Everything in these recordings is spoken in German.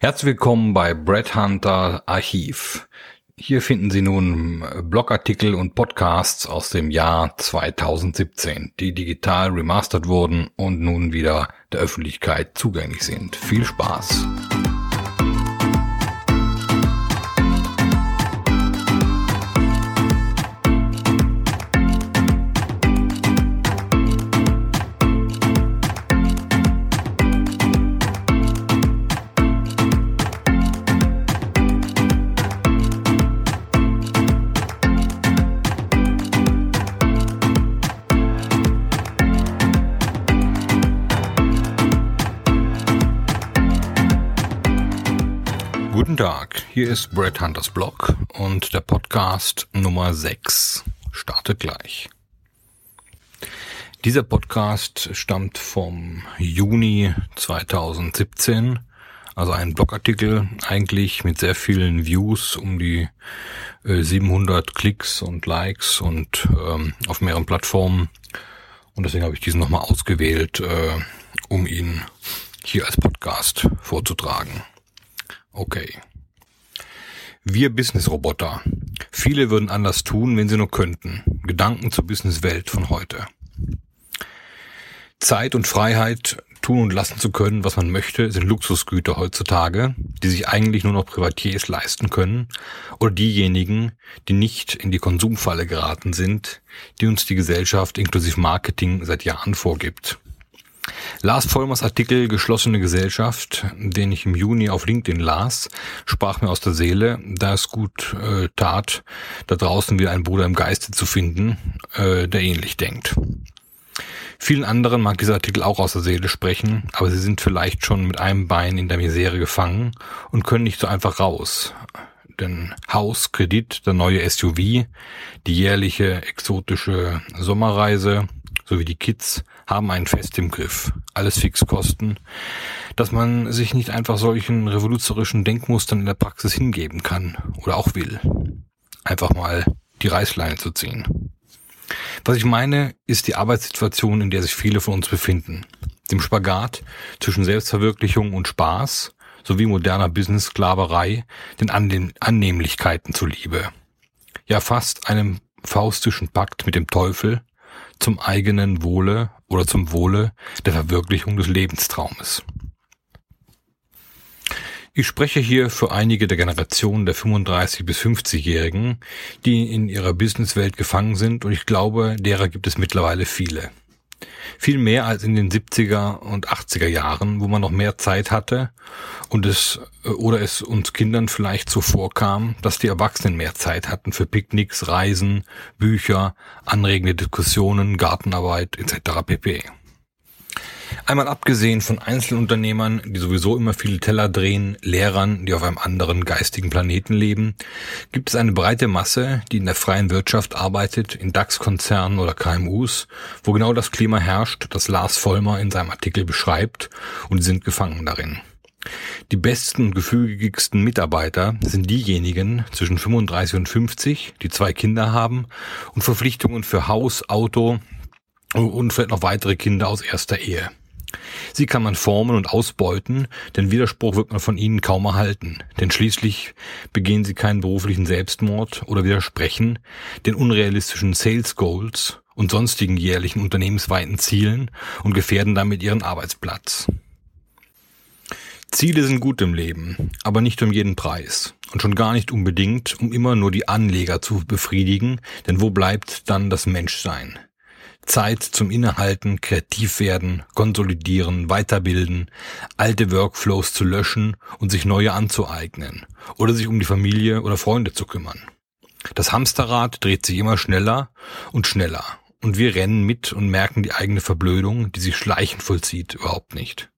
Herzlich willkommen bei Brett Hunter Archiv. Hier finden Sie nun Blogartikel und Podcasts aus dem Jahr 2017, die digital remastert wurden und nun wieder der Öffentlichkeit zugänglich sind. Viel Spaß! Hier ist Brett Hunters Blog und der Podcast Nummer 6 startet gleich. Dieser Podcast stammt vom Juni 2017, also ein Blogartikel eigentlich mit sehr vielen Views, um die äh, 700 Klicks und Likes und ähm, auf mehreren Plattformen. Und deswegen habe ich diesen nochmal ausgewählt, äh, um ihn hier als Podcast vorzutragen. Okay. Wir Business-Roboter. Viele würden anders tun, wenn sie nur könnten. Gedanken zur Business-Welt von heute. Zeit und Freiheit, tun und lassen zu können, was man möchte, sind Luxusgüter heutzutage, die sich eigentlich nur noch Privatiers leisten können oder diejenigen, die nicht in die Konsumfalle geraten sind, die uns die Gesellschaft inklusive Marketing seit Jahren vorgibt. Lars Vollmers Artikel Geschlossene Gesellschaft, den ich im Juni auf LinkedIn las, sprach mir aus der Seele, da es gut äh, tat, da draußen wieder einen Bruder im Geiste zu finden, äh, der ähnlich denkt. Vielen anderen mag dieser Artikel auch aus der Seele sprechen, aber sie sind vielleicht schon mit einem Bein in der Misere gefangen und können nicht so einfach raus. Denn Haus, Kredit, der neue SUV, die jährliche exotische Sommerreise sowie die Kids haben einen fest im Griff. Alles Fixkosten, dass man sich nicht einfach solchen revolutionärischen Denkmustern in der Praxis hingeben kann oder auch will. Einfach mal die Reißleine zu ziehen. Was ich meine, ist die Arbeitssituation, in der sich viele von uns befinden. Dem Spagat zwischen Selbstverwirklichung und Spaß sowie moderner Business-Sklaverei, den Annehmlichkeiten zuliebe. Ja, fast einem faustischen Pakt mit dem Teufel, zum eigenen Wohle oder zum Wohle der Verwirklichung des Lebenstraumes. Ich spreche hier für einige der Generationen der 35 bis 50-Jährigen, die in ihrer Businesswelt gefangen sind und ich glaube, derer gibt es mittlerweile viele. Viel mehr als in den 70er und 80er Jahren, wo man noch mehr Zeit hatte und es oder es uns Kindern vielleicht so vorkam, dass die Erwachsenen mehr Zeit hatten für Picknicks, Reisen, Bücher, anregende Diskussionen, Gartenarbeit etc. pp. Einmal abgesehen von Einzelunternehmern, die sowieso immer viele Teller drehen, Lehrern, die auf einem anderen geistigen Planeten leben, gibt es eine breite Masse, die in der freien Wirtschaft arbeitet, in DAX-Konzernen oder KMUs, wo genau das Klima herrscht, das Lars Vollmer in seinem Artikel beschreibt, und sind gefangen darin. Die besten und gefügigsten Mitarbeiter sind diejenigen zwischen 35 und 50, die zwei Kinder haben und Verpflichtungen für Haus, Auto, und vielleicht noch weitere Kinder aus erster Ehe. Sie kann man formen und ausbeuten, denn Widerspruch wird man von ihnen kaum erhalten, denn schließlich begehen sie keinen beruflichen Selbstmord oder widersprechen den unrealistischen Sales Goals und sonstigen jährlichen unternehmensweiten Zielen und gefährden damit ihren Arbeitsplatz. Ziele sind gut im Leben, aber nicht um jeden Preis und schon gar nicht unbedingt, um immer nur die Anleger zu befriedigen, denn wo bleibt dann das Menschsein? Zeit zum Innehalten, kreativ werden, konsolidieren, weiterbilden, alte Workflows zu löschen und sich neue anzueignen oder sich um die Familie oder Freunde zu kümmern. Das Hamsterrad dreht sich immer schneller und schneller und wir rennen mit und merken die eigene Verblödung, die sich schleichend vollzieht, überhaupt nicht.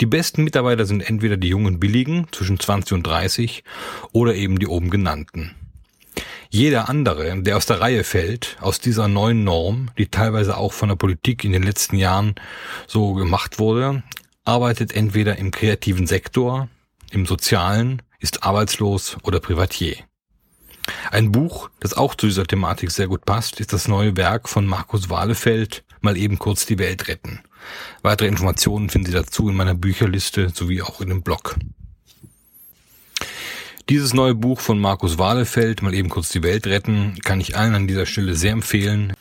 Die besten Mitarbeiter sind entweder die jungen Billigen zwischen 20 und 30 oder eben die oben genannten. Jeder andere, der aus der Reihe fällt, aus dieser neuen Norm, die teilweise auch von der Politik in den letzten Jahren so gemacht wurde, arbeitet entweder im kreativen Sektor, im sozialen, ist arbeitslos oder Privatier. Ein Buch, das auch zu dieser Thematik sehr gut passt, ist das neue Werk von Markus Wahlefeld, mal eben kurz die Welt retten. Weitere Informationen finden Sie dazu in meiner Bücherliste sowie auch in dem Blog. Dieses neue Buch von Markus Wahlefeld, mal eben kurz die Welt retten, kann ich allen an dieser Stelle sehr empfehlen.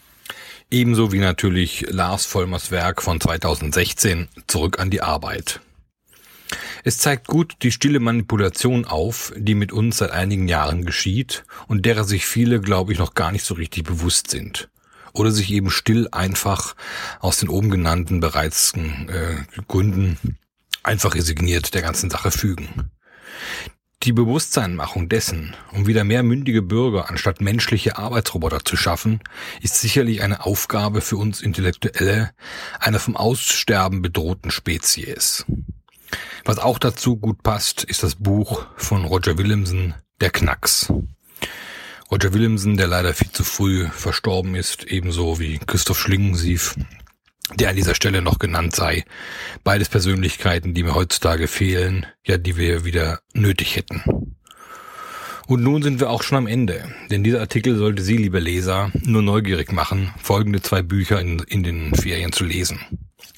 Ebenso wie natürlich Lars Vollmers Werk von 2016 Zurück an die Arbeit. Es zeigt gut die stille Manipulation auf, die mit uns seit einigen Jahren geschieht und derer sich viele, glaube ich, noch gar nicht so richtig bewusst sind. Oder sich eben still einfach aus den oben genannten bereits äh, Gründen einfach resigniert der ganzen Sache fügen. Die Bewusstseinmachung dessen, um wieder mehr mündige Bürger anstatt menschliche Arbeitsroboter zu schaffen, ist sicherlich eine Aufgabe für uns Intellektuelle einer vom Aussterben bedrohten Spezies. Was auch dazu gut passt, ist das Buch von Roger Williamson, Der Knacks. Roger Williamson, der leider viel zu früh verstorben ist, ebenso wie Christoph Schlingensief, der an dieser Stelle noch genannt sei. Beides Persönlichkeiten, die mir heutzutage fehlen, ja, die wir wieder nötig hätten. Und nun sind wir auch schon am Ende, denn dieser Artikel sollte Sie, liebe Leser, nur neugierig machen, folgende zwei Bücher in, in den Ferien zu lesen.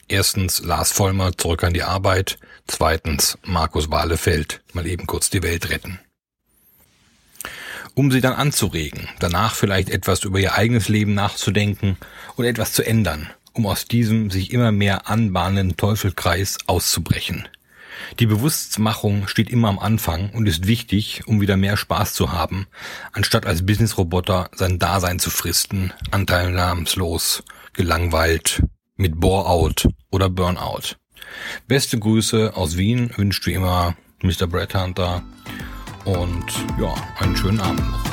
Erstens Lars Vollmer zurück an die Arbeit, zweitens Markus Wahlefeld mal eben kurz die Welt retten. Um sie dann anzuregen, danach vielleicht etwas über ihr eigenes Leben nachzudenken oder etwas zu ändern um aus diesem sich immer mehr anbahnenden Teufelkreis auszubrechen. Die Bewusstmachung steht immer am Anfang und ist wichtig, um wieder mehr Spaß zu haben, anstatt als Businessroboter sein Dasein zu fristen, anteilnahmslos, gelangweilt, mit Bore-out oder Burnout. Beste Grüße aus Wien wünscht wie immer Mr. Brett Hunter und ja, einen schönen Abend noch.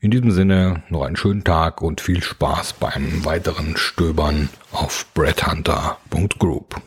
In diesem Sinne noch einen schönen Tag und viel Spaß beim weiteren Stöbern auf breadhunter.group.